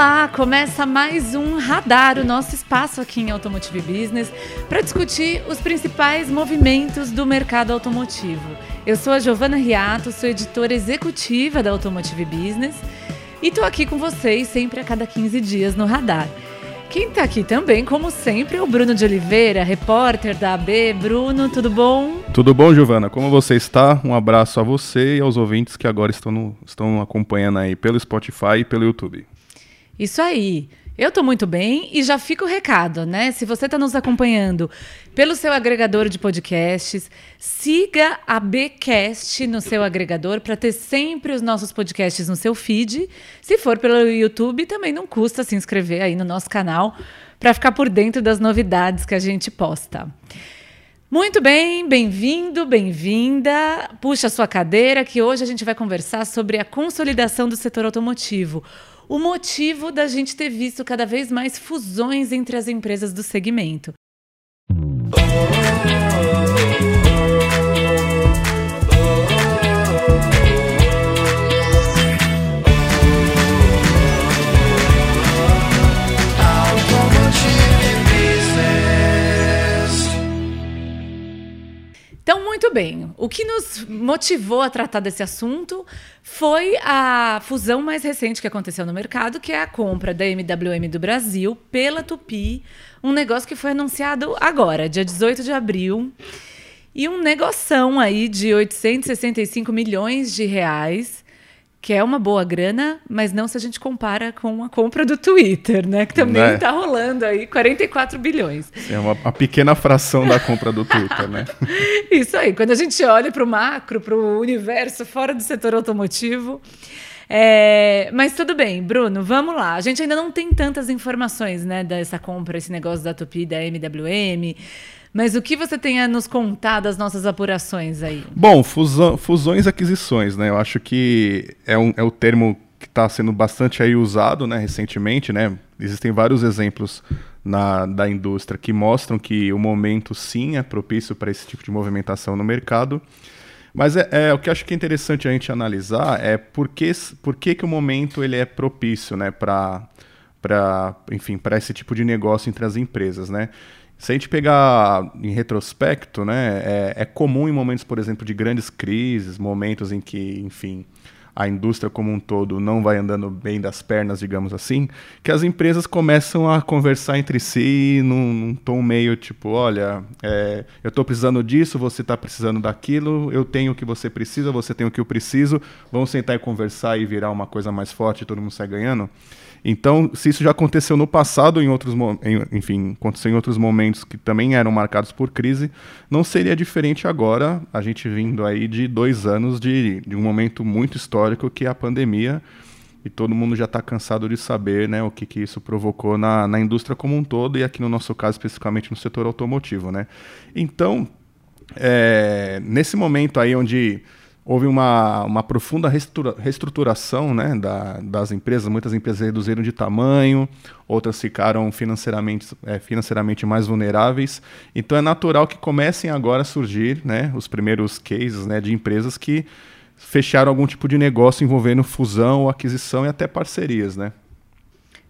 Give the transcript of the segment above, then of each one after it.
Olá, começa mais um Radar, o nosso espaço aqui em Automotive Business, para discutir os principais movimentos do mercado automotivo. Eu sou a Giovana Riato, sou editora executiva da Automotive Business e estou aqui com vocês sempre a cada 15 dias no Radar. Quem está aqui também, como sempre, é o Bruno de Oliveira, repórter da AB. Bruno, tudo bom? Tudo bom, Giovana? Como você está? Um abraço a você e aos ouvintes que agora estão, no, estão acompanhando aí pelo Spotify e pelo YouTube. Isso aí. Eu estou muito bem e já fica o recado, né? Se você está nos acompanhando pelo seu agregador de podcasts, siga a Bcast no seu agregador para ter sempre os nossos podcasts no seu feed. Se for pelo YouTube, também não custa se inscrever aí no nosso canal para ficar por dentro das novidades que a gente posta. Muito bem, bem-vindo, bem-vinda. Puxa a sua cadeira que hoje a gente vai conversar sobre a consolidação do setor automotivo o motivo da gente ter visto cada vez mais fusões entre as empresas do segmento. Então, muito bem. O que nos motivou a tratar desse assunto foi a fusão mais recente que aconteceu no mercado, que é a compra da MWM do Brasil pela Tupi, um negócio que foi anunciado agora, dia 18 de abril. E um negoção aí de 865 milhões de reais que é uma boa grana, mas não se a gente compara com a compra do Twitter, né? Que também está né? rolando aí 44 bilhões. É uma, uma, pequena fração da compra do Twitter, né? Isso aí. Quando a gente olha para o macro, para o universo fora do setor automotivo. É, mas tudo bem, Bruno, vamos lá. A gente ainda não tem tantas informações, né, dessa compra, esse negócio da Tupi, da MWM. Mas o que você tem a nos contar das nossas apurações aí? Bom, fusão, fusões e aquisições, né? Eu acho que é, um, é o termo que está sendo bastante aí usado, né, recentemente, né? Existem vários exemplos na, da indústria que mostram que o momento sim é propício para esse tipo de movimentação no mercado. Mas é, é, o que acho que é interessante a gente analisar é por que, por que, que o momento ele é propício, né, para para enfim para esse tipo de negócio entre as empresas, né? Se a gente pegar em retrospecto, né, é, é, comum em momentos, por exemplo, de grandes crises, momentos em que, enfim, a indústria como um todo não vai andando bem das pernas, digamos assim, que as empresas começam a conversar entre si num, num tom meio tipo, olha, é, eu estou precisando disso, você está precisando daquilo, eu tenho o que você precisa, você tem o que eu preciso, vamos sentar e conversar e virar uma coisa mais forte e todo mundo sai ganhando. Então, se isso já aconteceu no passado, em outros, enfim, aconteceu em outros momentos que também eram marcados por crise, não seria diferente agora, a gente vindo aí de dois anos de, de um momento muito histórico que é a pandemia, e todo mundo já está cansado de saber né, o que, que isso provocou na, na indústria como um todo, e aqui no nosso caso, especificamente no setor automotivo. Né? Então, é, nesse momento aí onde houve uma, uma profunda reestruturação né, da, das empresas. Muitas empresas reduziram de tamanho, outras ficaram financeiramente, é, financeiramente mais vulneráveis. Então é natural que comecem agora a surgir né, os primeiros cases né, de empresas que fecharam algum tipo de negócio envolvendo fusão, aquisição e até parcerias. Né?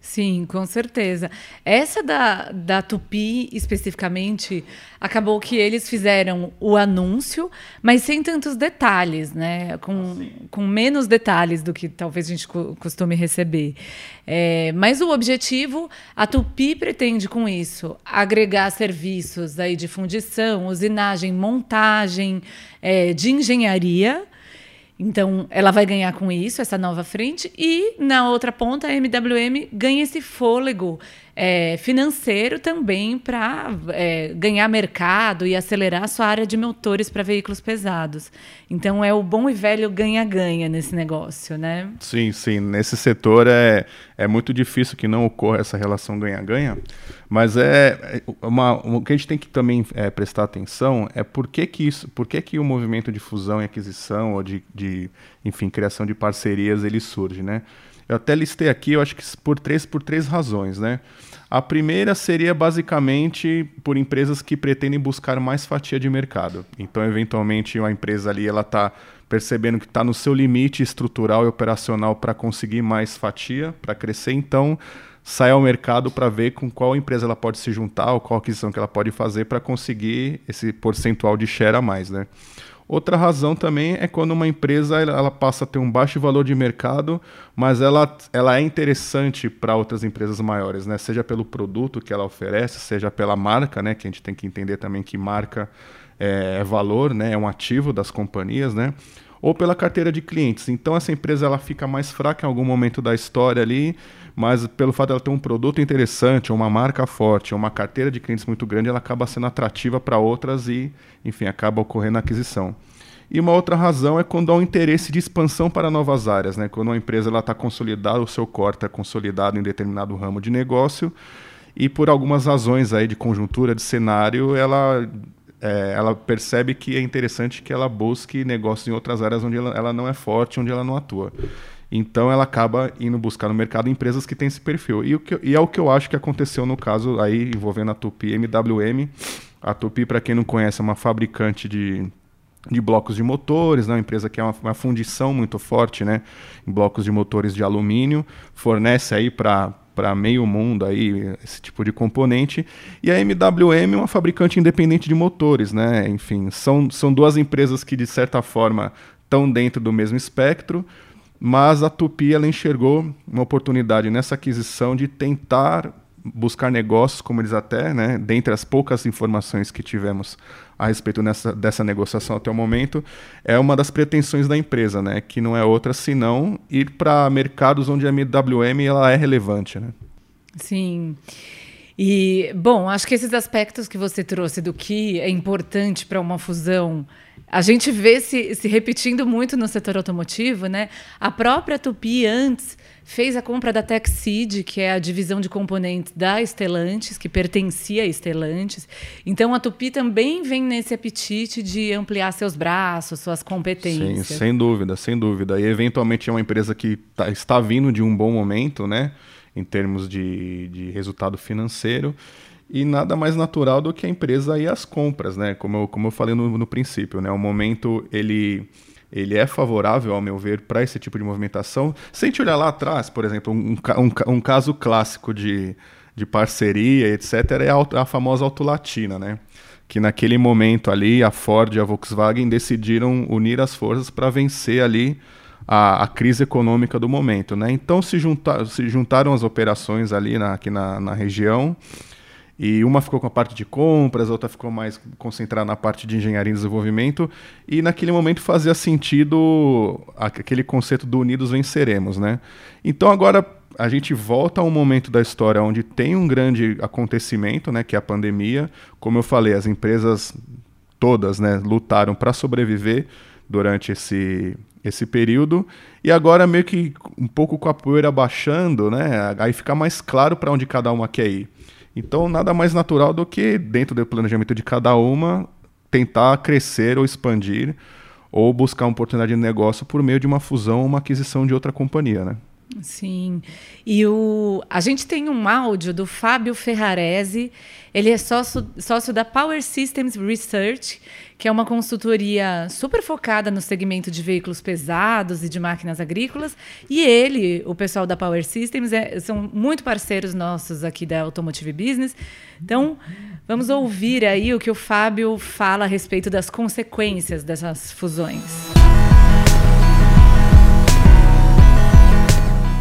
Sim, com certeza. Essa da, da Tupi, especificamente, acabou que eles fizeram o anúncio, mas sem tantos detalhes, né? Com, com menos detalhes do que talvez a gente costume receber. É, mas o objetivo, a Tupi pretende com isso agregar serviços aí de fundição, usinagem, montagem, é, de engenharia então, ela vai ganhar com isso, essa nova frente, e na outra ponta, a MWM ganha esse fôlego é, financeiro também para é, ganhar mercado e acelerar a sua área de motores para veículos pesados. Então, é o bom e velho ganha-ganha nesse negócio, né? Sim, sim. Nesse setor é, é muito difícil que não ocorra essa relação ganha-ganha, mas é, é uma, o que a gente tem que também é, prestar atenção é por que, que, isso, por que, que o movimento de fusão e aquisição ou de, de enfim, criação de parcerias ele surge, né? Eu até listei aqui, eu acho que por três, por três razões, né? A primeira seria basicamente por empresas que pretendem buscar mais fatia de mercado. Então, eventualmente, uma empresa ali ela está percebendo que está no seu limite estrutural e operacional para conseguir mais fatia, para crescer. Então, sai ao mercado para ver com qual empresa ela pode se juntar ou qual aquisição que ela pode fazer para conseguir esse percentual de share a mais, né? Outra razão também é quando uma empresa ela passa a ter um baixo valor de mercado, mas ela, ela é interessante para outras empresas maiores, né? Seja pelo produto que ela oferece, seja pela marca, né? Que a gente tem que entender também que marca é, é valor, né? É um ativo das companhias, né? Ou pela carteira de clientes. Então essa empresa ela fica mais fraca em algum momento da história ali mas pelo fato dela ter um produto interessante, uma marca forte, uma carteira de clientes muito grande, ela acaba sendo atrativa para outras e, enfim, acaba ocorrendo a aquisição. E uma outra razão é quando há um interesse de expansão para novas áreas, né? Quando uma empresa está consolidada, o seu core está consolidado em determinado ramo de negócio e por algumas razões aí de conjuntura, de cenário, ela é, ela percebe que é interessante que ela busque negócios em outras áreas onde ela, ela não é forte, onde ela não atua. Então ela acaba indo buscar no mercado empresas que têm esse perfil. E, o que, e é o que eu acho que aconteceu no caso aí envolvendo a Tupi MWM. A Tupi, para quem não conhece, é uma fabricante de, de blocos de motores, né? uma empresa que é uma, uma fundição muito forte né? em blocos de motores de alumínio, fornece aí para para meio mundo aí esse tipo de componente e a MWM é uma fabricante independente de motores, né? Enfim, são, são duas empresas que de certa forma estão dentro do mesmo espectro, mas a Tupi ela enxergou uma oportunidade nessa aquisição de tentar buscar negócios, como eles até, né, dentre as poucas informações que tivemos a respeito nessa, dessa negociação até o momento, é uma das pretensões da empresa, né, que não é outra senão ir para mercados onde a MWM ela é relevante, né? Sim. E, bom, acho que esses aspectos que você trouxe do que é importante para uma fusão a gente vê se, se repetindo muito no setor automotivo, né? A própria Tupi antes fez a compra da Texid, que é a divisão de componentes da Stellantis, que pertencia a Stellantis. Então a Tupi também vem nesse apetite de ampliar seus braços, suas competências. Sim, sem dúvida, sem dúvida. E eventualmente é uma empresa que tá, está vindo de um bom momento, né? Em termos de, de resultado financeiro. E nada mais natural do que a empresa ir às compras, né? Como eu, como eu falei no, no princípio, né? O momento ele ele é favorável, ao meu ver, para esse tipo de movimentação. Se a gente olhar lá atrás, por exemplo, um, um, um caso clássico de, de parceria, etc., é a, a famosa Autolatina, né? Que naquele momento ali, a Ford e a Volkswagen decidiram unir as forças para vencer ali a, a, crise econômica do momento, né? Então se, juntar, se juntaram as operações ali na, aqui na, na região e uma ficou com a parte de compras, a outra ficou mais concentrada na parte de engenharia e desenvolvimento. E naquele momento fazia sentido aquele conceito do unidos venceremos, né? Então agora a gente volta a um momento da história onde tem um grande acontecimento, né, que é a pandemia. Como eu falei, as empresas todas, né, lutaram para sobreviver durante esse esse período e agora meio que um pouco com a poeira baixando, né, aí fica mais claro para onde cada uma quer ir. Então, nada mais natural do que, dentro do planejamento de cada uma, tentar crescer ou expandir ou buscar uma oportunidade de negócio por meio de uma fusão ou uma aquisição de outra companhia, né? Sim. E o, a gente tem um áudio do Fábio Ferrarese. Ele é sócio, sócio da Power Systems Research, que é uma consultoria super focada no segmento de veículos pesados e de máquinas agrícolas. E ele, o pessoal da Power Systems, é, são muito parceiros nossos aqui da Automotive Business. Então, vamos ouvir aí o que o Fábio fala a respeito das consequências dessas fusões.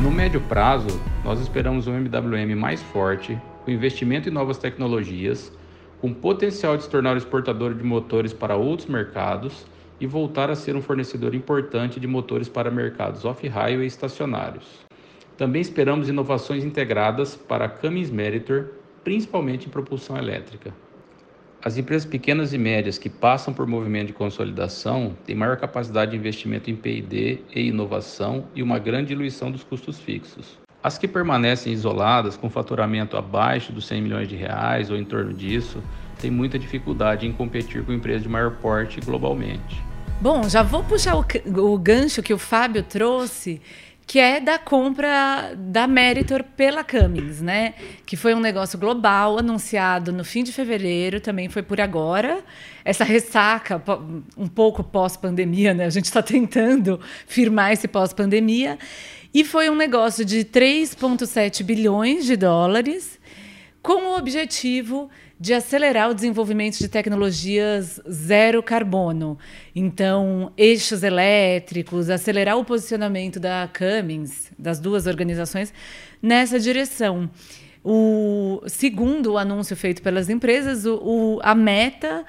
No médio prazo, nós esperamos um MWM mais forte, com investimento em novas tecnologias, com potencial de se tornar exportador de motores para outros mercados e voltar a ser um fornecedor importante de motores para mercados off-highway e estacionários. Também esperamos inovações integradas para a Cummins Meritor, principalmente em propulsão elétrica. As empresas pequenas e médias que passam por movimento de consolidação têm maior capacidade de investimento em P&D e inovação e uma grande diluição dos custos fixos. As que permanecem isoladas, com faturamento abaixo dos 100 milhões de reais ou em torno disso, têm muita dificuldade em competir com empresas de maior porte globalmente. Bom, já vou puxar o, o gancho que o Fábio trouxe que é da compra da Meritor pela Cummins, né? Que foi um negócio global anunciado no fim de fevereiro, também foi por agora. Essa ressaca, um pouco pós-pandemia, né? A gente está tentando firmar esse pós-pandemia. E foi um negócio de 3,7 bilhões de dólares, com o objetivo de acelerar o desenvolvimento de tecnologias zero carbono. Então, eixos elétricos, acelerar o posicionamento da Cummins, das duas organizações, nessa direção. O, segundo o anúncio feito pelas empresas, o, o, a meta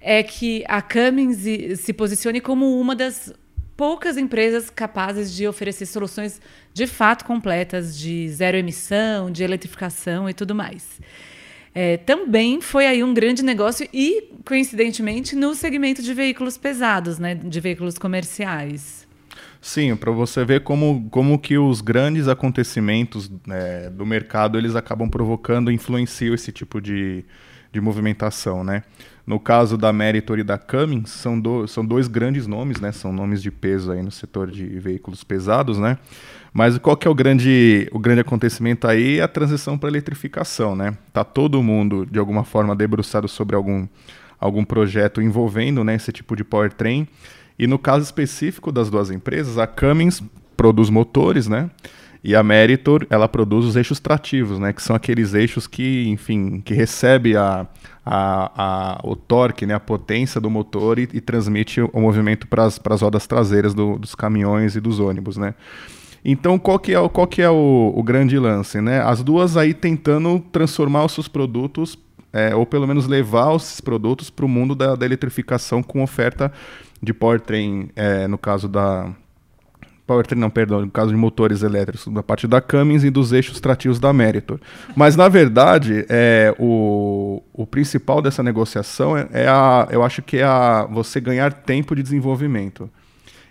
é que a Cummins se posicione como uma das poucas empresas capazes de oferecer soluções de fato completas de zero emissão, de eletrificação e tudo mais é, também foi aí um grande negócio e, coincidentemente, no segmento de veículos pesados, né, de veículos comerciais. Sim, para você ver como, como que os grandes acontecimentos né, do mercado eles acabam provocando, influenciam esse tipo de, de movimentação, né? No caso da Meritor e da Cummins, são, do, são dois grandes nomes, né? São nomes de peso aí no setor de veículos pesados, né? Mas qual que é o grande, o grande acontecimento aí? A transição para eletrificação, né? Tá todo mundo, de alguma forma, debruçado sobre algum, algum projeto envolvendo né, esse tipo de powertrain. E no caso específico das duas empresas, a Cummins produz motores, né? E a Meritor, ela produz os eixos trativos, né? Que são aqueles eixos que, enfim, que recebe a, a, a, o torque, né? A potência do motor e, e transmite o movimento para as rodas traseiras do, dos caminhões e dos ônibus, né? Então, qual que é, qual que é o, o grande lance? Né? As duas aí tentando transformar os seus produtos, é, ou pelo menos levar esses produtos para o mundo da, da, eletrificação com oferta de powertrain, é, no caso da... Powertrain não, perdão, no caso de motores elétricos, da parte da Cummins e dos eixos trativos da Meritor. Mas, na verdade, é, o, o principal dessa negociação é, é a, eu acho que é a, você ganhar tempo de desenvolvimento.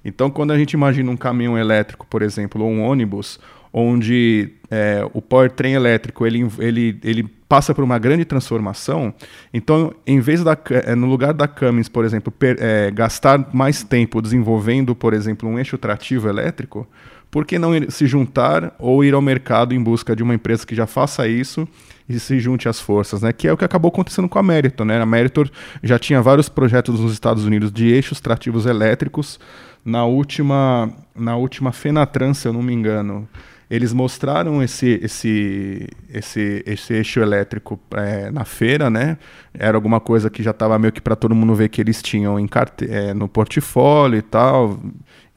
Então, quando a gente imagina um caminhão elétrico, por exemplo, ou um ônibus, onde é, o powertrain elétrico ele, ele, ele passa por uma grande transformação, então, em vez da, é, no lugar da Cummins, por exemplo, per, é, gastar mais tempo desenvolvendo, por exemplo, um eixo trativo elétrico, por que não se juntar ou ir ao mercado em busca de uma empresa que já faça isso e se junte às forças, né? Que é o que acabou acontecendo com a Meritor, né? A Meritor já tinha vários projetos nos Estados Unidos de eixos trativos elétricos, na última, na última Fenatran, se eu não me engano, eles mostraram esse, esse, esse, esse eixo elétrico é, na feira, né? Era alguma coisa que já estava meio que para todo mundo ver que eles tinham em carte é, no portfólio e tal,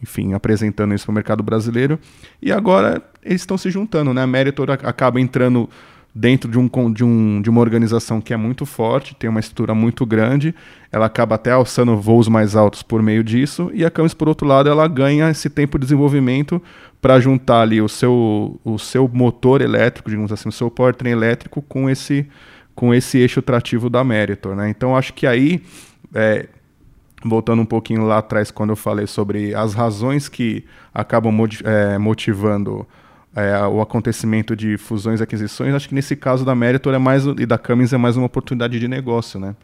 enfim, apresentando isso para o mercado brasileiro. E agora eles estão se juntando, né? A Meritor acaba entrando dentro de, um, de, um, de uma organização que é muito forte, tem uma estrutura muito grande, ela acaba até alçando voos mais altos por meio disso, e a Camis, por outro lado, ela ganha esse tempo de desenvolvimento para juntar ali o seu, o seu motor elétrico, digamos assim, o seu powertrain elétrico com esse, com esse eixo trativo da Meritor. Né? Então, acho que aí, é, voltando um pouquinho lá atrás, quando eu falei sobre as razões que acabam é, motivando é, o acontecimento de fusões e aquisições, acho que nesse caso da Meritor é mais, e da Cummins é mais uma oportunidade de negócio, né?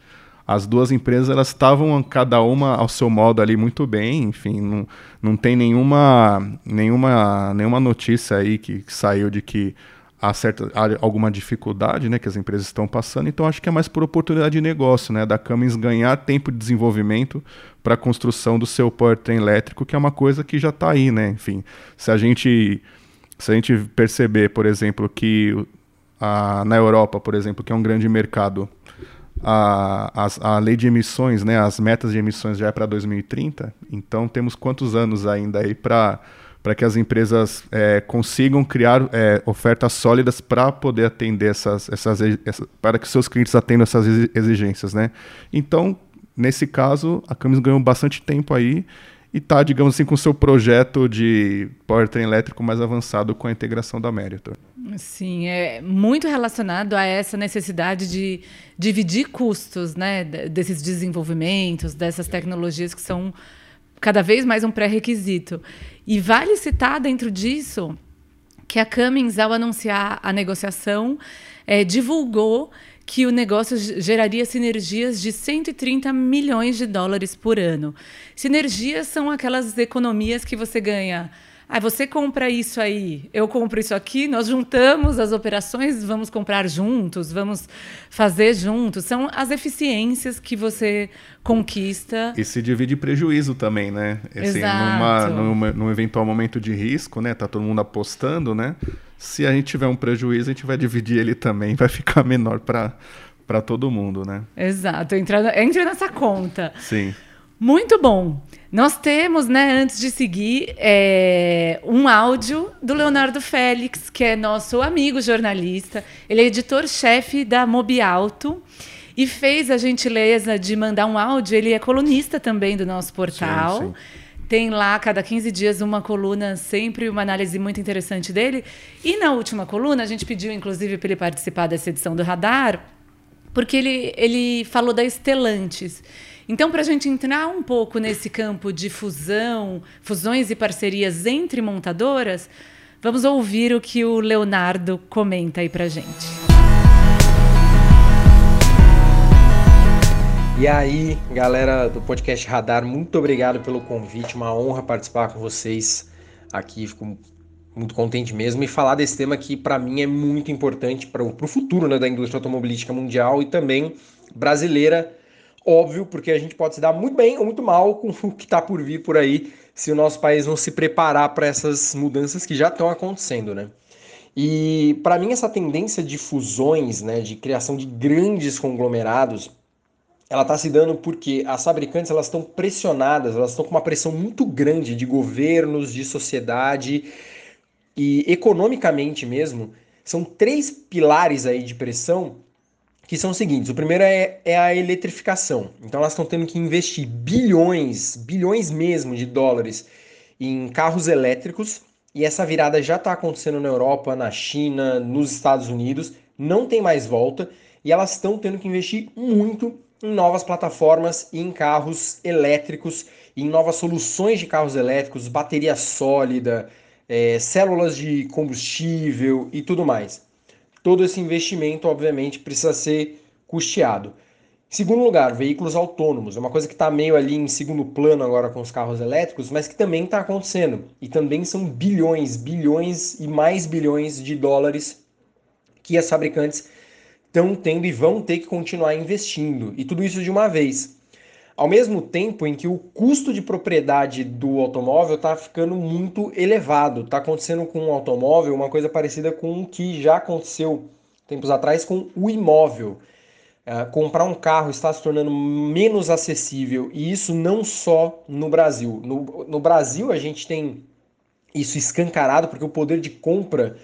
As duas empresas elas estavam cada uma ao seu modo ali muito bem, enfim, não, não tem nenhuma, nenhuma, nenhuma notícia aí que, que saiu de que há, certa, há alguma dificuldade né, que as empresas estão passando, então acho que é mais por oportunidade de negócio, né, da Cummins ganhar tempo de desenvolvimento para a construção do seu powertrain elétrico, que é uma coisa que já está aí, né, enfim, se a gente se a gente perceber, por exemplo, que a, na Europa, por exemplo, que é um grande mercado, a, a, a lei de emissões, né, as metas de emissões já é para 2030, então temos quantos anos ainda aí para para que as empresas é, consigam criar é, ofertas sólidas para poder atender essas, essas, para que seus clientes atendam essas exigências, né? Então, nesse caso, a Camis ganhou bastante tempo aí e está, digamos assim, com o seu projeto de powertrain elétrico mais avançado com a integração da Meritor. Sim, é muito relacionado a essa necessidade de dividir custos, né, desses desenvolvimentos, dessas tecnologias que são cada vez mais um pré-requisito. E vale citar dentro disso que a Cummins, ao anunciar a negociação, é, divulgou que o negócio geraria sinergias de 130 milhões de dólares por ano. Sinergias são aquelas economias que você ganha Ah, você compra isso aí, eu compro isso aqui, nós juntamos as operações, vamos comprar juntos, vamos fazer juntos. São as eficiências que você conquista. E se divide prejuízo também, né? Assim, Exato. Numa, numa, num eventual momento de risco, né? Tá todo mundo apostando, né? Se a gente tiver um prejuízo, a gente vai dividir ele também, vai ficar menor para todo mundo, né? Exato, entra, entra nessa conta. Sim. Muito bom. Nós temos, né, antes de seguir, é, um áudio do Leonardo Félix, que é nosso amigo jornalista. Ele é editor-chefe da Mobialto e fez a gentileza de mandar um áudio. Ele é colunista também do nosso portal. Sim, sim. Tem lá, cada 15 dias, uma coluna, sempre uma análise muito interessante dele. E na última coluna, a gente pediu, inclusive, para ele participar dessa edição do Radar, porque ele, ele falou da Estelantes. Então, para a gente entrar um pouco nesse campo de fusão, fusões e parcerias entre montadoras, vamos ouvir o que o Leonardo comenta aí para gente. E aí, galera do podcast Radar, muito obrigado pelo convite, uma honra participar com vocês aqui, fico muito contente mesmo e falar desse tema que para mim é muito importante para o futuro né, da indústria automobilística mundial e também brasileira óbvio, porque a gente pode se dar muito bem ou muito mal com o que está por vir por aí, se o nosso país não se preparar para essas mudanças que já estão acontecendo, né? E para mim essa tendência de fusões, né, de criação de grandes conglomerados, ela está se dando porque as fabricantes elas estão pressionadas, elas estão com uma pressão muito grande de governos, de sociedade e economicamente mesmo. São três pilares aí de pressão que são os seguintes: o primeiro é, é a eletrificação. Então elas estão tendo que investir bilhões, bilhões mesmo de dólares em carros elétricos, e essa virada já está acontecendo na Europa, na China, nos Estados Unidos, não tem mais volta, e elas estão tendo que investir muito em novas plataformas e em carros elétricos, em novas soluções de carros elétricos, bateria sólida, é, células de combustível e tudo mais todo esse investimento, obviamente, precisa ser custeado. Segundo lugar, veículos autônomos. É uma coisa que está meio ali em segundo plano agora com os carros elétricos, mas que também está acontecendo. E também são bilhões, bilhões e mais bilhões de dólares que as fabricantes estão tendo e vão ter que continuar investindo. E tudo isso de uma vez ao mesmo tempo em que o custo de propriedade do automóvel está ficando muito elevado. Está acontecendo com o automóvel uma coisa parecida com o que já aconteceu tempos atrás com o imóvel. É, comprar um carro está se tornando menos acessível e isso não só no Brasil. No, no Brasil a gente tem isso escancarado porque o poder de compra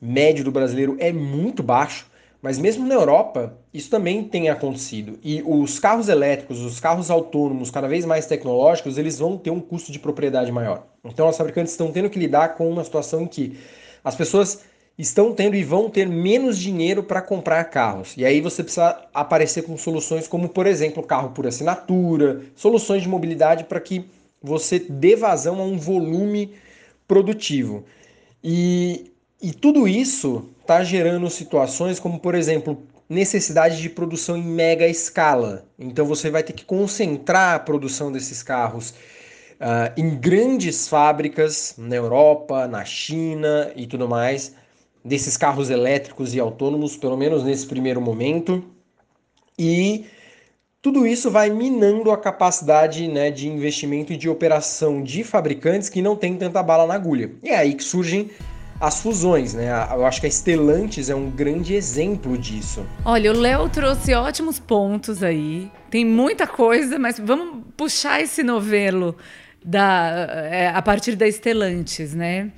médio do brasileiro é muito baixo. Mas mesmo na Europa, isso também tem acontecido. E os carros elétricos, os carros autônomos, cada vez mais tecnológicos, eles vão ter um custo de propriedade maior. Então, os fabricantes estão tendo que lidar com uma situação em que as pessoas estão tendo e vão ter menos dinheiro para comprar carros. E aí você precisa aparecer com soluções como, por exemplo, carro por assinatura, soluções de mobilidade para que você dê vazão a um volume produtivo. E, e tudo isso está gerando situações como, por exemplo, necessidade de produção em mega escala. Então você vai ter que concentrar a produção desses carros uh, em grandes fábricas na Europa, na China e tudo mais, desses carros elétricos e autônomos, pelo menos nesse primeiro momento. E tudo isso vai minando a capacidade né, de investimento e de operação de fabricantes que não têm tanta bala na agulha. E é aí que surgem as fusões, né? Eu acho que a Stellantis é um grande exemplo disso. Olha, o Léo trouxe ótimos pontos aí. Tem muita coisa, mas vamos puxar esse novelo da, é, a partir da Stellantis, né?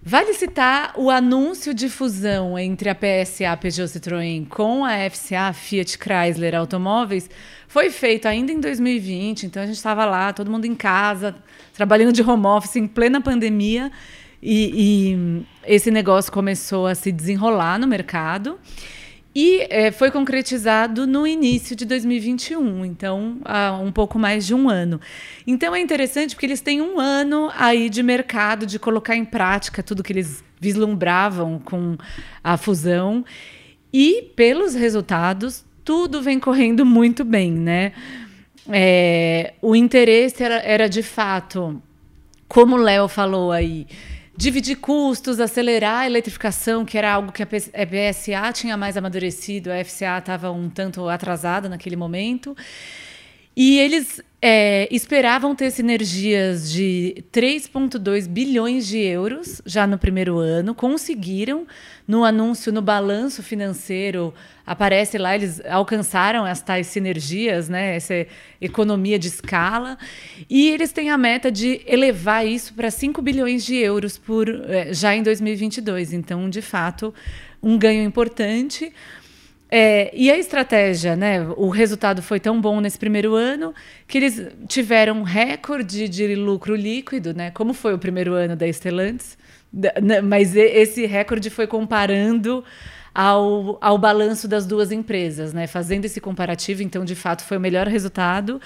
Vale citar o anúncio de fusão entre a PSA Peugeot Citroën com a FCA Fiat Chrysler Automóveis foi feito ainda em 2020, então a gente estava lá, todo mundo em casa, trabalhando de home office em plena pandemia. E, e, esse negócio começou a se desenrolar no mercado e é, foi concretizado no início de 2021, então há um pouco mais de um ano. Então é interessante porque eles têm um ano aí de mercado de colocar em prática tudo que eles vislumbravam com a fusão e pelos resultados tudo vem correndo muito bem, né? É, o interesse era, era de fato como o Léo falou aí, dividir custos, acelerar a eletrificação, que era algo que a PSA tinha mais amadurecido, a FCA estava um tanto atrasada naquele momento. E eles é, esperavam ter sinergias de 3,2 bilhões de euros já no primeiro ano, conseguiram. No anúncio, no balanço financeiro, aparece lá, eles alcançaram as tais sinergias, né, essa economia de escala. E eles têm a meta de elevar isso para 5 bilhões de euros por, é, já em 2022. Então, de fato, um ganho importante. É, e a estratégia, né? O resultado foi tão bom nesse primeiro ano que eles tiveram recorde de lucro líquido, né? Como foi o primeiro ano da Stellantis, né, mas esse recorde foi comparando ao, ao balanço das duas empresas, né? Fazendo esse comparativo, então, de fato, foi o melhor resultado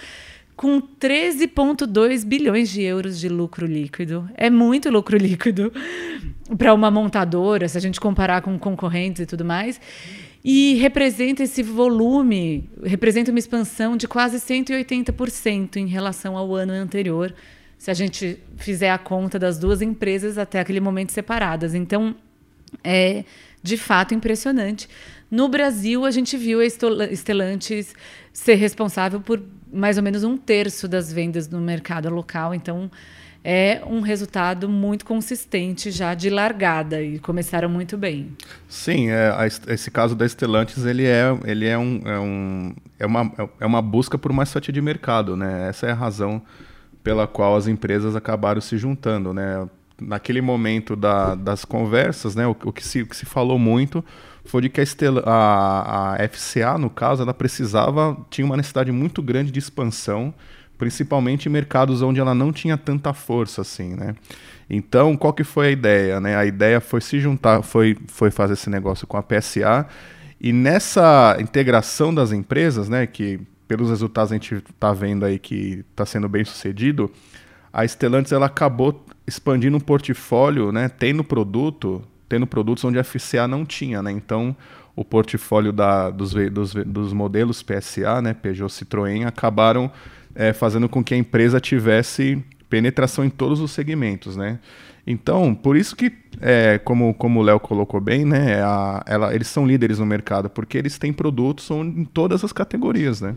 com 13,2 bilhões de euros de lucro líquido. É muito lucro líquido para uma montadora, se a gente comparar com concorrentes e tudo mais. E representa esse volume, representa uma expansão de quase 180% em relação ao ano anterior, se a gente fizer a conta das duas empresas até aquele momento separadas. Então, é de fato impressionante. No Brasil, a gente viu a Stellantis ser responsável por mais ou menos um terço das vendas no mercado local. Então, é um resultado muito consistente já de largada e começaram muito bem. Sim, é, a, esse caso da Stellantis ele é, ele é, um, é, um, é, uma, é uma busca por mais fatia de mercado, né? Essa é a razão pela qual as empresas acabaram se juntando, né? Naquele momento da, das conversas, né, o, o, que se, o que se falou muito foi de que a, Estel a, a FCA, no caso, ela precisava, tinha uma necessidade muito grande de expansão principalmente em mercados onde ela não tinha tanta força assim, né? Então, qual que foi a ideia, né? A ideia foi se juntar, foi, foi fazer esse negócio com a PSA e nessa integração das empresas, né, que pelos resultados a gente está vendo aí que está sendo bem sucedido, a Stellantis ela acabou expandindo um portfólio, né, tendo produto, tendo produtos onde a FCA não tinha, né? Então, o portfólio da, dos, dos, dos modelos PSA, né, Peugeot Citroën, acabaram é, fazendo com que a empresa tivesse penetração em todos os segmentos, né? Então, por isso que, é, como, como o Léo colocou bem, né, a, ela, eles são líderes no mercado, porque eles têm produtos em todas as categorias, né?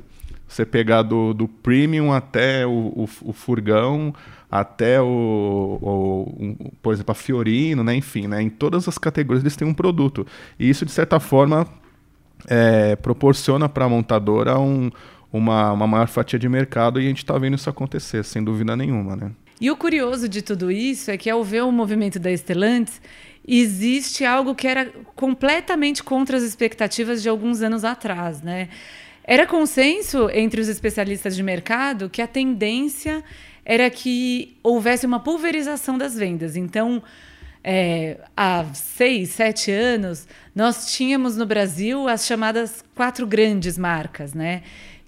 Você pegar do, do premium até o, o, o furgão, até o, o, por exemplo, a Fiorino, né? Enfim, né? Em todas as categorias eles têm um produto. E isso, de certa forma, é, proporciona para a montadora um, uma, uma maior fatia de mercado e a gente está vendo isso acontecer, sem dúvida nenhuma, né? E o curioso de tudo isso é que ao ver o movimento da Stellantis, existe algo que era completamente contra as expectativas de alguns anos atrás, né? Era consenso entre os especialistas de mercado que a tendência era que houvesse uma pulverização das vendas. Então, é, há seis, sete anos, nós tínhamos no Brasil as chamadas quatro grandes marcas, né?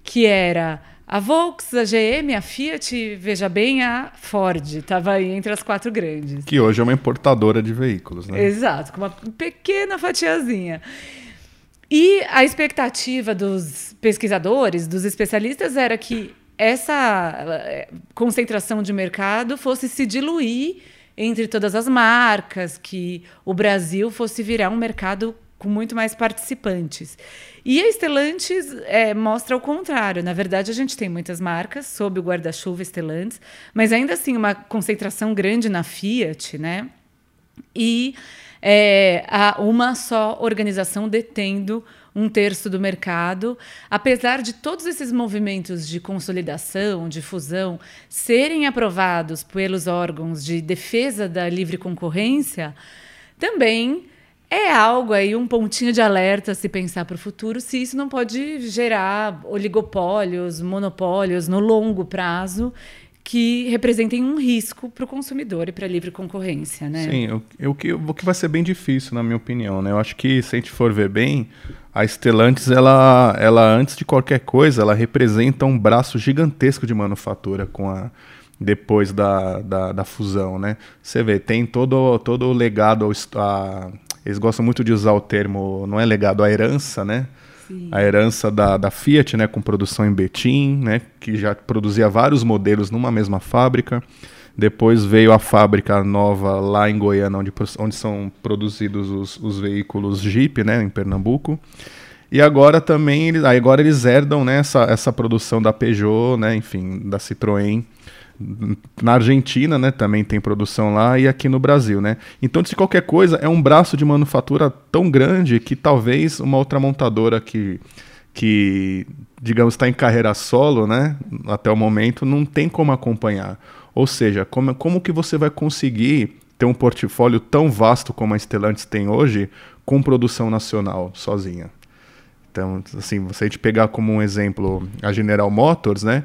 Que era a Volks, a GM, a Fiat, veja bem, a Ford. Estava aí entre as quatro grandes. Que hoje é uma importadora de veículos, né? Exato, com uma pequena fatiazinha. E a expectativa dos pesquisadores, dos especialistas, era que essa eh, concentração de mercado fosse se diluir entre todas as marcas, que o Brasil fosse virar um mercado com muito mais participantes. E a Stellantis é, mostra o contrário. Na verdade, a gente tem muitas marcas sob o guarda-chuva Stellantis, mas ainda assim uma concentração grande na Fiat, né? E é, uma só organização detendo um terço do mercado, apesar de todos esses movimentos de consolidação, de fusão, serem aprovados pelos órgãos de defesa da livre concorrência, também é algo aí, um pontinho de alerta se pensar para o futuro, se isso não pode gerar oligopólios, monopólios no longo prazo que representem um risco para o consumidor e para a livre concorrência, né? Sim, o, o, que, o que vai ser bem difícil, na minha opinião, né? Eu acho que, se a gente for ver bem, a Stellantis, ela, ela antes de qualquer coisa, ela representa um braço gigantesco de manufatura com a depois da, da, da fusão, né? Você vê, tem todo, todo o legado, a, eles gostam muito de usar o termo, não é legado, a herança, né? Sim. A herança da, da Fiat, né, com produção em Betim, né, que já produzia vários modelos numa mesma fábrica. Depois veio a fábrica nova lá em Goiânia, onde, onde são produzidos os, os veículos Jeep, né, em Pernambuco. E agora também, agora eles herdam né, essa, essa produção da Peugeot, né, enfim, da Citroën. Na Argentina, né, também tem produção lá e aqui no Brasil, né? Então, de qualquer coisa, é um braço de manufatura tão grande que talvez uma outra montadora que, que digamos, está em carreira solo, né, até o momento, não tem como acompanhar. Ou seja, como, como que você vai conseguir ter um portfólio tão vasto como a Stellantis tem hoje com produção nacional sozinha? Então, assim, se a gente pegar como um exemplo a General Motors, né?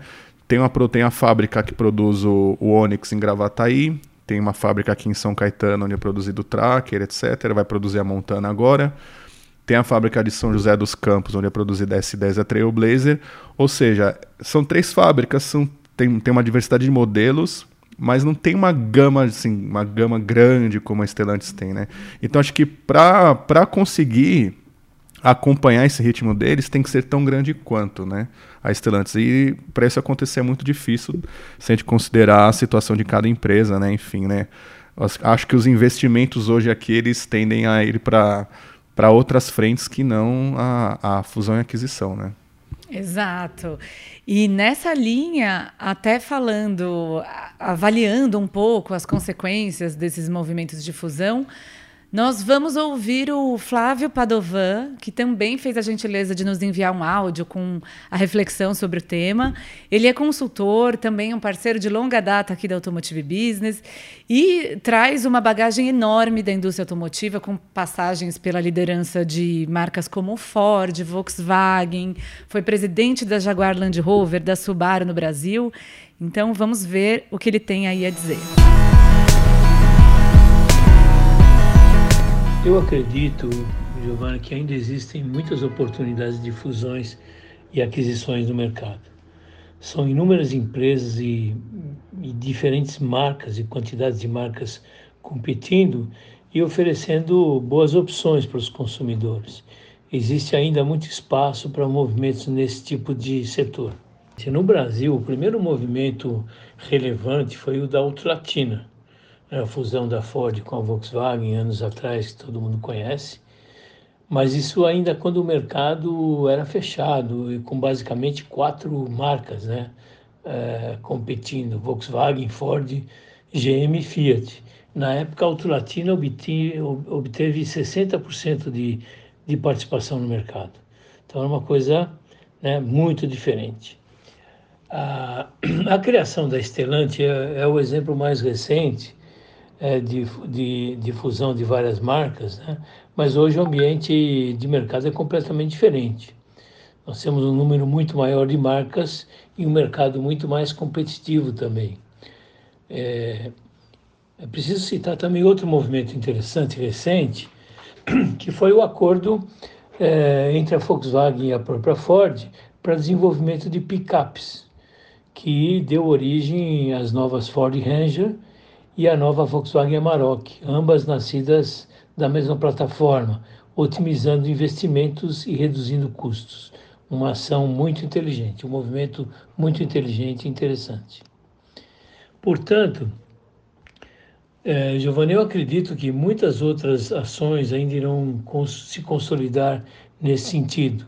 Tem uma, tem a fábrica que produz o, o Onix em Gravataí, tem uma fábrica aqui em São Caetano onde é produzido o Tracker, etc. Vai produzir a Montana agora. Tem a fábrica de São José dos Campos, onde é produzida a S10 a Trailblazer. Ou seja, são três fábricas, são, tem, tem uma diversidade de modelos, mas não tem uma gama assim, uma gama grande como a Stellantis tem, né? Então acho que para conseguir acompanhar esse ritmo deles tem que ser tão grande quanto né, a Stellantis. E para isso acontecer é muito difícil se a gente considerar a situação de cada empresa, né? Enfim, né? Acho que os investimentos hoje aqui eles tendem a ir para para outras frentes que não a, a fusão e aquisição, né? Exato. E nessa linha, até falando, avaliando um pouco as consequências desses movimentos de fusão, nós vamos ouvir o Flávio Padovan, que também fez a gentileza de nos enviar um áudio com a reflexão sobre o tema. Ele é consultor, também um parceiro de longa data aqui da Automotive Business e traz uma bagagem enorme da indústria automotiva, com passagens pela liderança de marcas como Ford, Volkswagen, foi presidente da Jaguar Land Rover, da Subaru no Brasil. Então vamos ver o que ele tem aí a dizer. Eu acredito, Giovanna, que ainda existem muitas oportunidades de fusões e aquisições no mercado. São inúmeras empresas e, e diferentes marcas e quantidades de marcas competindo e oferecendo boas opções para os consumidores. Existe ainda muito espaço para movimentos nesse tipo de setor. No Brasil, o primeiro movimento relevante foi o da Ultralatina, né, a fusão da Ford com a Volkswagen anos atrás, que todo mundo conhece, mas isso ainda quando o mercado era fechado e com basicamente quatro marcas, né, é, competindo: Volkswagen, Ford, GM e Fiat. Na época, a Autolatina obteve, obteve 60% de, de participação no mercado. Então, é uma coisa né, muito diferente. A, a criação da Stellantis é, é o exemplo mais recente é, de, de, de, fusão de várias marcas, né? mas hoje o ambiente de mercado é completamente diferente. Nós temos um número muito maior de marcas e um mercado muito mais competitivo também. É, é preciso citar também outro movimento interessante recente, que foi o acordo é, entre a Volkswagen e a própria Ford para desenvolvimento de picapes, que deu origem às novas Ford Ranger e a nova Volkswagen Amarok, ambas nascidas da mesma plataforma, otimizando investimentos e reduzindo custos. Uma ação muito inteligente, um movimento muito inteligente e interessante. Portanto, é, Giovanni, eu acredito que muitas outras ações ainda irão cons se consolidar nesse sentido,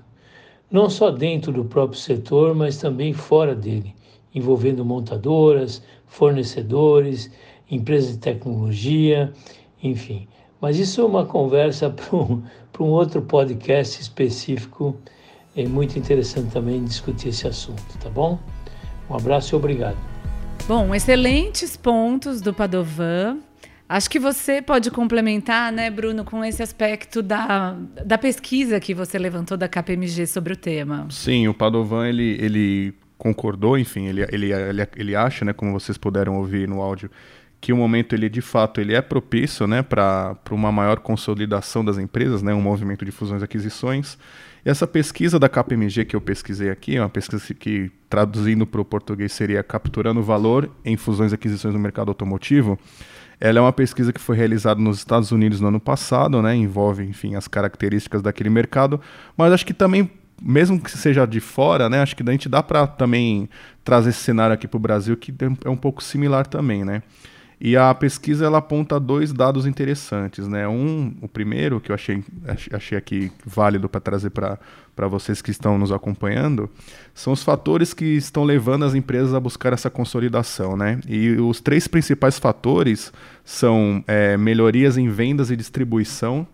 não só dentro do próprio setor, mas também fora dele, envolvendo montadoras, fornecedores empresas de tecnologia, enfim. Mas isso é uma conversa para um, um outro podcast específico. É muito interessante também discutir esse assunto, tá bom? Um abraço e obrigado. Bom, excelentes pontos do Padovan. Acho que você pode complementar, né, Bruno, com esse aspecto da, da pesquisa que você levantou da KPMG sobre o tema. Sim, o Padovan ele, ele concordou, enfim, ele, ele, ele, ele acha, né, como vocês puderam ouvir no áudio, que o momento ele de fato ele é propício né, para uma maior consolidação das empresas, né, um movimento de fusões e aquisições. E essa pesquisa da KPMG que eu pesquisei aqui, é uma pesquisa que traduzindo para o português seria capturando valor em fusões e aquisições no mercado automotivo. Ela é uma pesquisa que foi realizada nos Estados Unidos no ano passado, né, envolve enfim as características daquele mercado, mas acho que também mesmo que seja de fora, né, acho que a gente dá para também trazer esse cenário aqui para o Brasil, que é um pouco similar também, né? E a pesquisa ela aponta dois dados interessantes, né? Um, o primeiro que eu achei, achei aqui válido para trazer para vocês que estão nos acompanhando, são os fatores que estão levando as empresas a buscar essa consolidação, né? E os três principais fatores são é, melhorias em vendas e distribuição,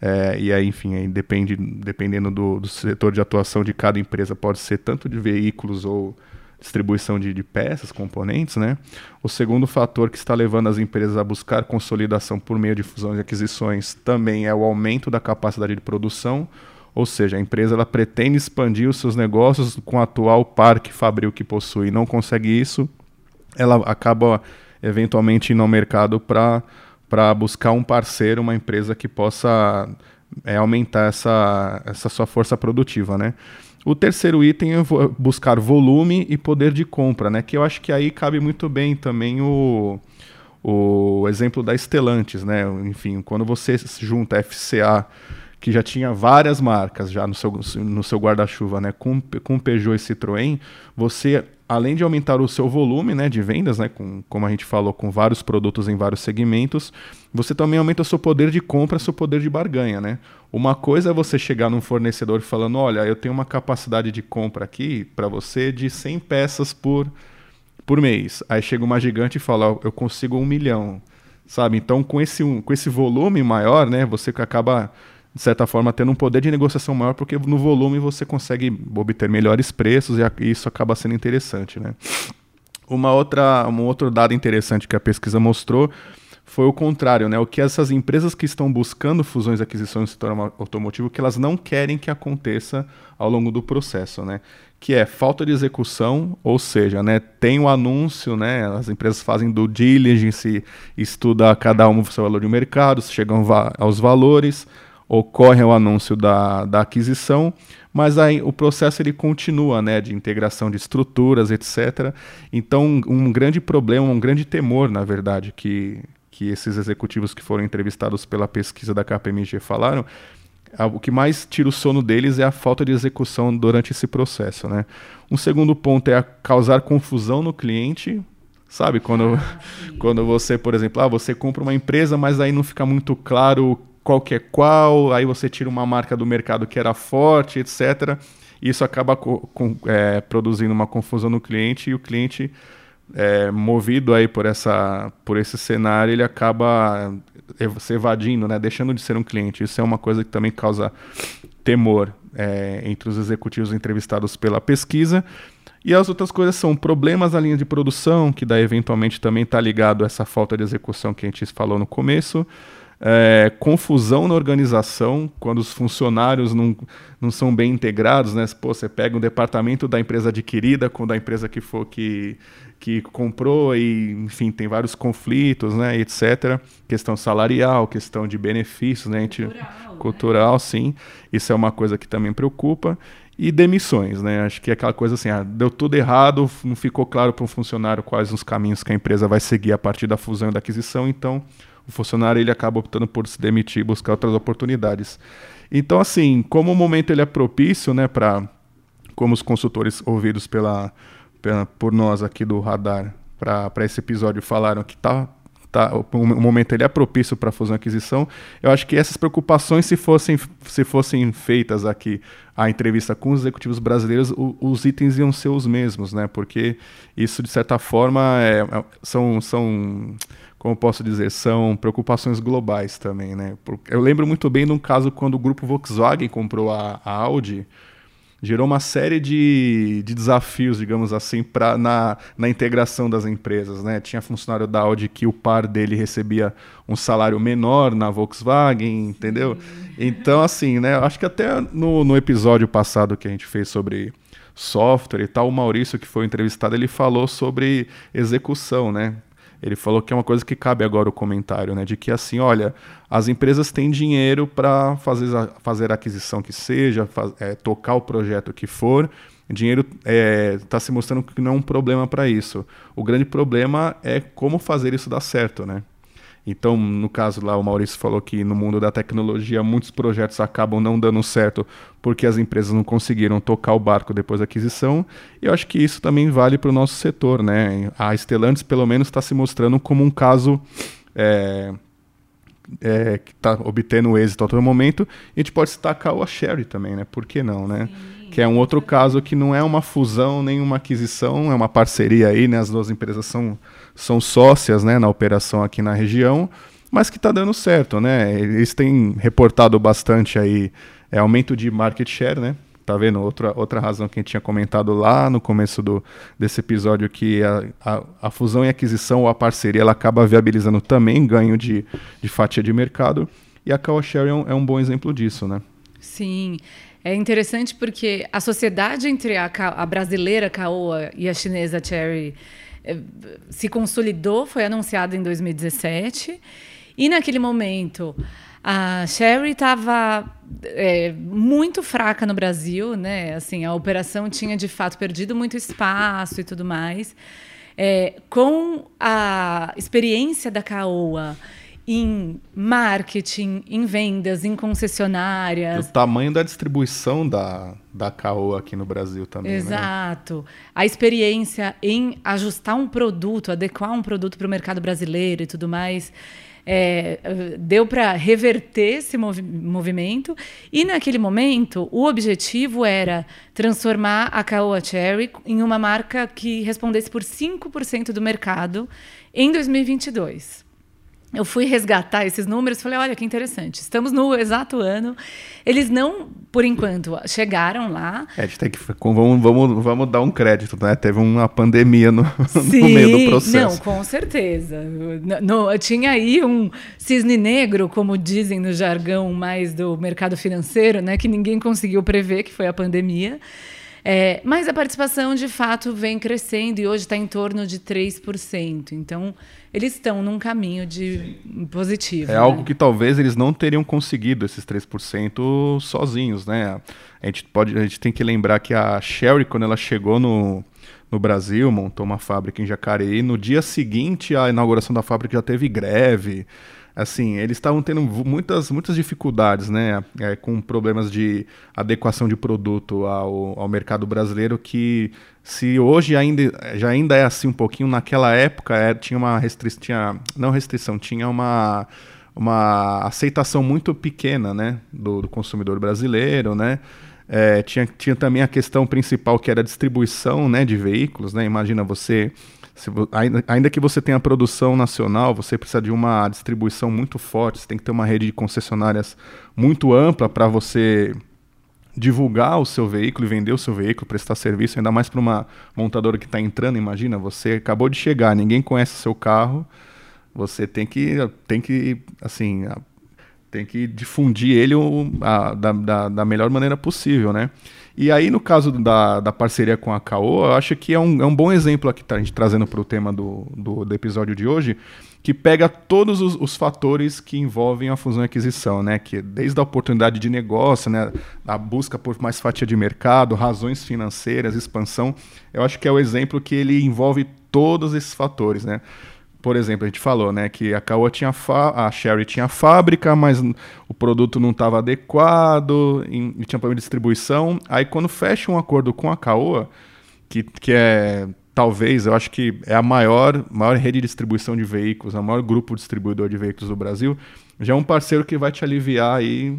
é, e aí, enfim, aí depende, dependendo do, do setor de atuação de cada empresa, pode ser tanto de veículos ou distribuição de, de, peças, componentes, né? O segundo fator que está levando as empresas a buscar consolidação por meio de fusões e aquisições também é o aumento da capacidade de produção, ou seja, a empresa ela pretende expandir os seus negócios com o atual parque fabril que possui, não consegue isso, ela acaba eventualmente indo ao mercado para para buscar um parceiro, uma empresa que possa é, aumentar essa, essa sua força produtiva, né? O terceiro item é buscar volume e poder de compra, né? Que eu acho que aí cabe muito bem também o, o exemplo da Stellantis, né? Enfim, quando você junta FCA, que já tinha várias marcas já no seu, no seu guarda-chuva, né? Com, com Peugeot e Citroën, você além de aumentar o seu volume né, de vendas, né, com, como a gente falou, com vários produtos em vários segmentos, você também aumenta o seu poder de compra, seu poder de barganha. Né? Uma coisa é você chegar num fornecedor falando, olha, eu tenho uma capacidade de compra aqui para você de 100 peças por, por mês. Aí chega uma gigante e fala, eu consigo um milhão. Sabe? Então, com esse, com esse volume maior, né, você acaba de certa forma, tendo um poder de negociação maior, porque no volume você consegue obter melhores preços e isso acaba sendo interessante. Né? Uma outra, um outro dado interessante que a pesquisa mostrou foi o contrário, né? O que essas empresas que estão buscando fusões e aquisições no setor automotivo, que elas não querem que aconteça ao longo do processo, né? Que é falta de execução, ou seja, né, tem o um anúncio, né? As empresas fazem do diligence, estuda cada uma o seu valor de mercado, chegam aos valores, ocorre o anúncio da, da aquisição, mas aí o processo ele continua, né, de integração de estruturas, etc. Então, um grande problema, um grande temor, na verdade, que, que esses executivos que foram entrevistados pela pesquisa da KPMG falaram, o que mais tira o sono deles é a falta de execução durante esse processo, né? Um segundo ponto é causar confusão no cliente, sabe? Quando, ah, quando você, por exemplo, ah, você compra uma empresa, mas aí não fica muito claro qual que é qual, aí você tira uma marca do mercado que era forte, etc. Isso acaba com, é, produzindo uma confusão no cliente e o cliente, é, movido aí por, essa, por esse cenário, ele acaba se evadindo, né, deixando de ser um cliente. Isso é uma coisa que também causa temor é, entre os executivos entrevistados pela pesquisa. E as outras coisas são problemas na linha de produção, que daí eventualmente também está ligado a essa falta de execução que a gente falou no começo é, confusão na organização, quando os funcionários não, não são bem integrados, né? Pô, você pega um departamento da empresa adquirida com da empresa que for que, que comprou e, enfim, tem vários conflitos, né, etc. Questão salarial, questão de benefícios, né? Cultural, né? cultural sim. Isso é uma coisa que também preocupa. E demissões, né? Acho que é aquela coisa assim, ah, deu tudo errado, não ficou claro para um funcionário quais os caminhos que a empresa vai seguir a partir da fusão e da aquisição, então o funcionário ele acaba optando por se demitir e buscar outras oportunidades. Então, assim, como o momento ele é propício, né, para como os consultores ouvidos pela, pela por nós aqui do Radar para esse episódio falaram que tá tá, o, momento ele é propício para fusão e aquisição. Eu acho que essas preocupações, se fossem, se fossem feitas aqui a entrevista com os executivos brasileiros, o, os itens iam ser os mesmos, né? Porque isso, de certa forma, é, é são, são como posso dizer, são preocupações globais também, né? Eu lembro muito bem de um caso quando o grupo Volkswagen comprou a, a Audi, gerou uma série de, de desafios, digamos assim, pra, na, na integração das empresas, né? Tinha funcionário da Audi que o par dele recebia um salário menor na Volkswagen, entendeu? Então, assim, né? Acho que até no, no episódio passado que a gente fez sobre software e tal, o Maurício, que foi entrevistado, ele falou sobre execução, né? Ele falou que é uma coisa que cabe agora o comentário, né? De que assim, olha, as empresas têm dinheiro para fazer, fazer a aquisição que seja, faz, é, tocar o projeto que for. Dinheiro está é, tá se mostrando que não é um problema para isso. O grande problema é como fazer isso dar certo, né? Então, no caso lá, o Maurício falou que no mundo da tecnologia muitos projetos acabam não dando certo porque as empresas não conseguiram tocar o barco depois da aquisição. E eu acho que isso também vale para o nosso setor, né? A Stellantis, pelo menos, está se mostrando como um caso é, é, que está obtendo êxito a todo momento. E a gente pode destacar o Sherry também, né? Por que não, né? Sim, que é um outro caso que não é uma fusão nem uma aquisição, é uma parceria aí, né? As duas empresas são são sócias né, na operação aqui na região, mas que está dando certo, né? Eles têm reportado bastante aí é, aumento de market share, né? Tá vendo? Outra, outra razão que a gente tinha comentado lá no começo do, desse episódio, que a, a, a fusão e aquisição ou a parceria ela acaba viabilizando também ganho de, de fatia de mercado. E a Caoa Share é um, é um bom exemplo disso, né? Sim. É interessante porque a sociedade entre a, a brasileira Caoa e a chinesa Cherry se consolidou, foi anunciado em 2017. E naquele momento, a Sherry estava é, muito fraca no Brasil, né? Assim, a operação tinha de fato perdido muito espaço e tudo mais. É, com a experiência da Caoa em marketing, em vendas, em concessionárias. O tamanho da distribuição da, da Caoa aqui no Brasil também. Né? Exato. Né? A experiência em ajustar um produto, adequar um produto para o mercado brasileiro e tudo mais. É, deu para reverter esse movi movimento. E naquele momento, o objetivo era transformar a Caoa Cherry em uma marca que respondesse por 5% do mercado em 2022 eu fui resgatar esses números e falei, olha que interessante, estamos no exato ano. Eles não, por enquanto, chegaram lá. É, a gente tem que. Vamos, vamos, vamos dar um crédito, né? Teve uma pandemia no, Sim, no meio do processo. Não, com certeza. No, no, tinha aí um cisne negro, como dizem no jargão mais do mercado financeiro, né? Que ninguém conseguiu prever, que foi a pandemia. É, mas a participação, de fato, vem crescendo e hoje está em torno de 3%. Então, eles estão num caminho de Sim. positivo. É né? algo que talvez eles não teriam conseguido, esses 3% sozinhos. Né? A, gente pode, a gente tem que lembrar que a Sherry, quando ela chegou no, no Brasil, montou uma fábrica em Jacareí, no dia seguinte à inauguração da fábrica já teve greve assim, eles estavam tendo muitas, muitas dificuldades, né, é, com problemas de adequação de produto ao, ao mercado brasileiro, que se hoje ainda, já ainda é assim um pouquinho, naquela época é, tinha uma restrição, tinha, não restrição, tinha uma, uma aceitação muito pequena, né, do, do consumidor brasileiro, né, é, tinha, tinha também a questão principal que era a distribuição, né, de veículos, né, imagina você ainda, ainda que você tenha produção nacional, você precisa de uma distribuição muito forte, você tem que ter uma rede de concessionárias muito ampla para você divulgar o seu veículo e vender o seu veículo, prestar serviço, ainda mais para uma montadora que está entrando. Imagina, você acabou de chegar, ninguém conhece o seu carro, você tem que, tem que assim, tem que difundir ele a, da, da, da melhor maneira possível, né? E aí, no caso da, da parceria com a Caoa, eu acho que é um, é um bom exemplo aqui, tá, a gente trazendo para o tema do, do, do, episódio de hoje, que pega todos os, os, fatores que envolvem a fusão e aquisição, né? Que desde a oportunidade de negócio, né? a busca por mais fatia de mercado, razões financeiras, expansão. Eu acho que é o exemplo que ele envolve todos esses fatores, né? Por exemplo, a gente falou, né, que a Caoa tinha a Sherry tinha fábrica, mas o produto não estava adequado, e tinha problema de distribuição. Aí quando fecha um acordo com a Caoa, que, que é talvez, eu acho que é a maior, maior rede de distribuição de veículos, o maior grupo distribuidor de veículos do Brasil, já é um parceiro que vai te aliviar aí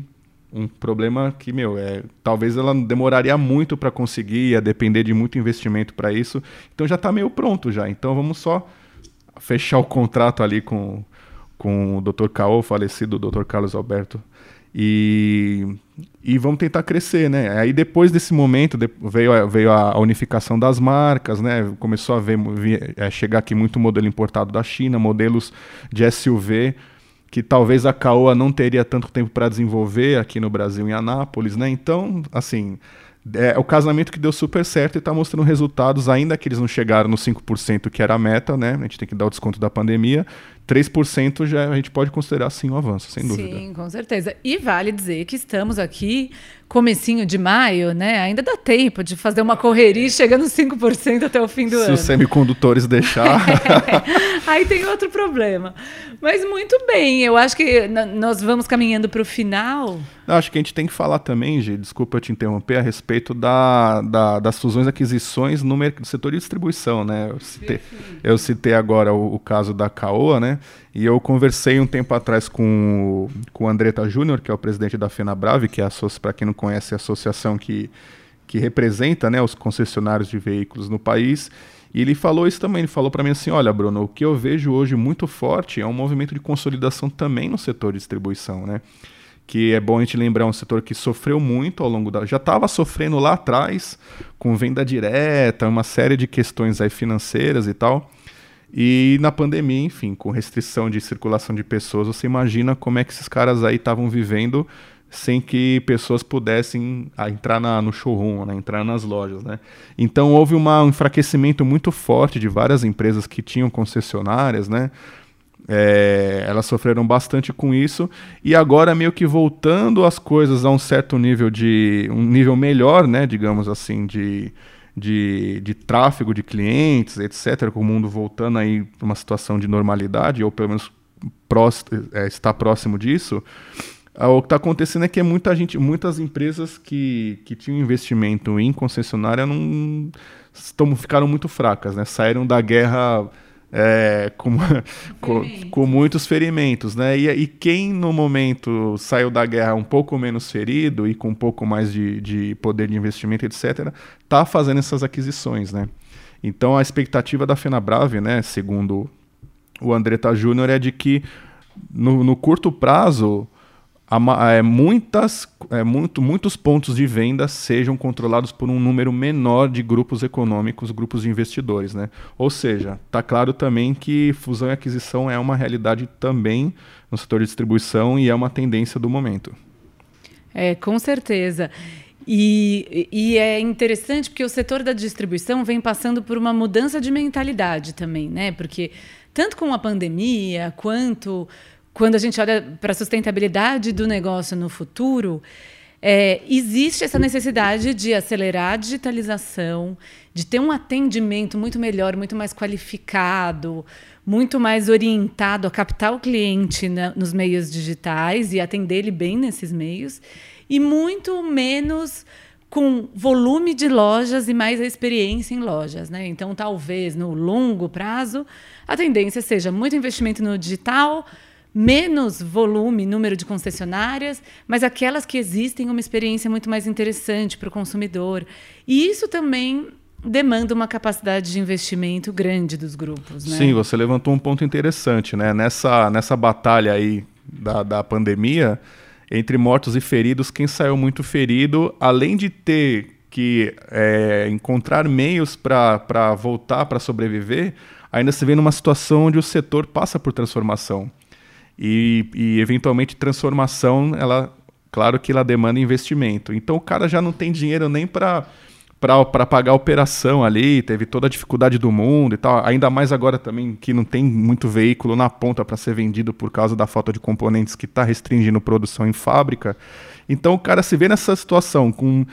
um problema que, meu, é, talvez ela demoraria muito para conseguir, ia depender de muito investimento para isso. Então já está meio pronto já. Então vamos só fechar o contrato ali com, com o Dr. Caô, falecido Dr. Carlos Alberto. E, e vamos tentar crescer, né? Aí depois desse momento veio, veio a unificação das marcas, né? Começou a ver, é, chegar aqui muito modelo importado da China, modelos de SUV que talvez a Caoa não teria tanto tempo para desenvolver aqui no Brasil em Anápolis, né? Então, assim, é o casamento que deu super certo e está mostrando resultados, ainda que eles não chegaram no 5% que era a meta, né? A gente tem que dar o desconto da pandemia. 3% já a gente pode considerar sim um avanço, sem dúvida. Sim, com certeza. E vale dizer que estamos aqui comecinho de maio, né? Ainda dá tempo de fazer uma correria chegando 5% até o fim do Se ano. Se os semicondutores deixar. Aí tem outro problema. Mas muito bem, eu acho que nós vamos caminhando para o final. Não, acho que a gente tem que falar também, Gi, desculpa eu te interromper, a respeito da, da das fusões e aquisições no setor de distribuição, né? Eu citei, eu citei agora o, o caso da Caoa, né? E eu conversei um tempo atrás com, com o Andretta Júnior, que é o presidente da FenaBrave, que é, para quem não conhece, a associação que, que representa né, os concessionários de veículos no país. E ele falou isso também, ele falou para mim assim, olha Bruno, o que eu vejo hoje muito forte é um movimento de consolidação também no setor de distribuição, né? Que é bom a gente lembrar um setor que sofreu muito ao longo da... Já estava sofrendo lá atrás, com venda direta, uma série de questões aí financeiras e tal. E na pandemia, enfim, com restrição de circulação de pessoas, você imagina como é que esses caras aí estavam vivendo sem que pessoas pudessem ah, entrar na, no showroom, né, entrar nas lojas. Né? Então houve uma, um enfraquecimento muito forte de várias empresas que tinham concessionárias, né? É, elas sofreram bastante com isso e agora meio que voltando as coisas a um certo nível de um nível melhor, né, digamos assim, de de, de tráfego de clientes, etc., com o mundo voltando aí para uma situação de normalidade, ou pelo menos é, está próximo disso, ah, o que está acontecendo é que muita gente, muitas empresas que, que tinham investimento em concessionária não estão, ficaram muito fracas, né? saíram da guerra é, com, com, com, muitos ferimentos, né? E, e, quem no momento saiu da guerra um pouco menos ferido e com um pouco mais de, de poder de investimento, etc., está fazendo essas aquisições, né? Então a expectativa da FenaBrave, né, segundo o Andretta Júnior, é de que no, no curto prazo é, muitas, é, muito, muitos pontos de venda sejam controlados por um número menor de grupos econômicos, grupos de investidores. Né? Ou seja, está claro também que fusão e aquisição é uma realidade também no setor de distribuição e é uma tendência do momento. É, com certeza. E, e, é interessante porque o setor da distribuição vem passando por uma mudança de mentalidade também, né? Porque tanto com a pandemia quanto quando a gente olha para a sustentabilidade do negócio no futuro, é, existe essa necessidade de acelerar a digitalização, de ter um atendimento muito melhor, muito mais qualificado, muito mais orientado a captar o cliente na, nos meios digitais e atender ele bem nesses meios, e muito menos com volume de lojas e mais a experiência em lojas. Né? Então, talvez no longo prazo, a tendência seja muito investimento no digital menos volume, número de concessionárias, mas aquelas que existem uma experiência muito mais interessante para o consumidor. E isso também demanda uma capacidade de investimento grande dos grupos. Né? Sim, você levantou um ponto interessante, né? Nessa, nessa batalha aí da, da pandemia, entre mortos e feridos, quem saiu muito ferido, além de ter que é, encontrar meios para voltar, para sobreviver, ainda se vê numa situação onde o setor passa por transformação e, e eventualmente transformação, ela, claro que ela demanda investimento. Então o cara já não tem dinheiro nem para para pagar a operação ali, teve toda a dificuldade do mundo e tal. Ainda mais agora também que não tem muito veículo na ponta para ser vendido por causa da falta de componentes que está restringindo produção em fábrica. Então o cara se vê nessa situação com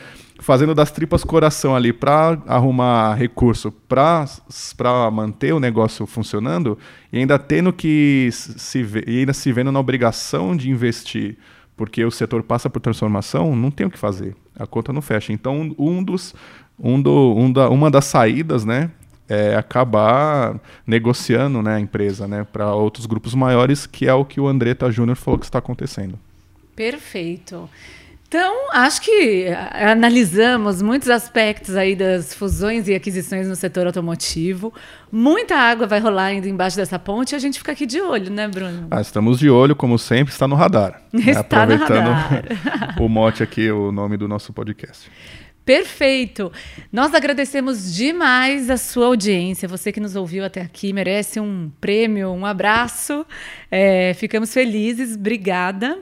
fazendo das tripas coração ali para arrumar recurso para manter o negócio funcionando e ainda tendo que se e ainda se vendo na obrigação de investir porque o setor passa por transformação, não tem o que fazer. A conta não fecha. Então, um dos, um do, um da, uma das saídas, né, é acabar negociando né, a empresa né, para outros grupos maiores, que é o que o Andretta Júnior falou que está acontecendo. Perfeito. Então, acho que eh, analisamos muitos aspectos aí das fusões e aquisições no setor automotivo. Muita água vai rolar ainda embaixo dessa ponte e a gente fica aqui de olho, né, Bruno? Ah, estamos de olho, como sempre, está no radar. Está né? Aproveitando no radar. o mote aqui, o nome do nosso podcast. Perfeito. Nós agradecemos demais a sua audiência. Você que nos ouviu até aqui merece um prêmio, um abraço. É, ficamos felizes. Obrigada.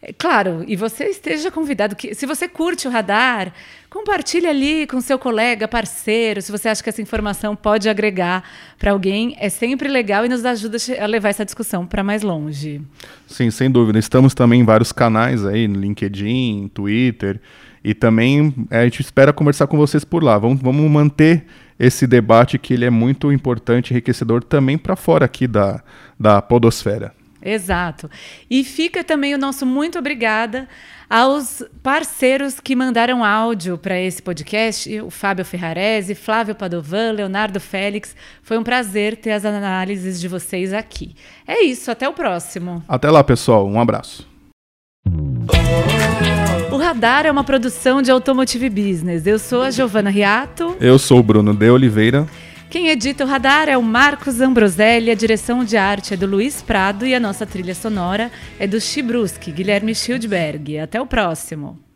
É, claro, e você esteja convidado que se você curte o radar, compartilhe ali com seu colega, parceiro, se você acha que essa informação pode agregar para alguém, é sempre legal e nos ajuda a levar essa discussão para mais longe. Sim, sem dúvida. Estamos também em vários canais aí, no LinkedIn, Twitter, e também é, a gente espera conversar com vocês por lá. Vamos, vamos manter esse debate que ele é muito importante, enriquecedor também para fora aqui da, da podosfera. Exato. E fica também o nosso muito obrigada aos parceiros que mandaram áudio para esse podcast, o Fábio Ferrarese, Flávio Padovan, Leonardo Félix. Foi um prazer ter as análises de vocês aqui. É isso, até o próximo. Até lá, pessoal. Um abraço. O Radar é uma produção de Automotive Business. Eu sou a Giovana Riato. Eu sou o Bruno de Oliveira. Quem edita o radar é o Marcos Ambroselli, a direção de arte é do Luiz Prado e a nossa trilha sonora é do Chibruski, Guilherme Schildberg. Até o próximo.